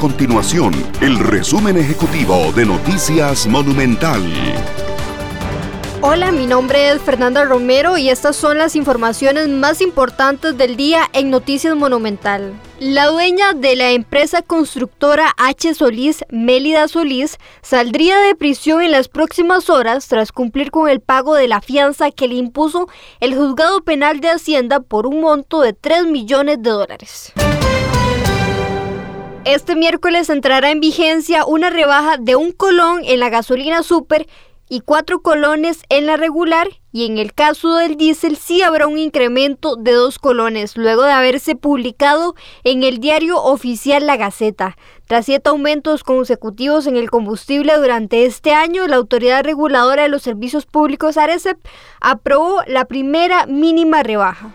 continuación el resumen ejecutivo de Noticias Monumental. Hola, mi nombre es Fernanda Romero y estas son las informaciones más importantes del día en Noticias Monumental. La dueña de la empresa constructora H. Solís, Mélida Solís, saldría de prisión en las próximas horas tras cumplir con el pago de la fianza que le impuso el juzgado penal de Hacienda por un monto de 3 millones de dólares. Este miércoles entrará en vigencia una rebaja de un colón en la gasolina super y cuatro colones en la regular y en el caso del diésel sí habrá un incremento de dos colones luego de haberse publicado en el diario oficial La Gaceta. Tras siete aumentos consecutivos en el combustible durante este año, la Autoridad Reguladora de los Servicios Públicos ARECEP aprobó la primera mínima rebaja.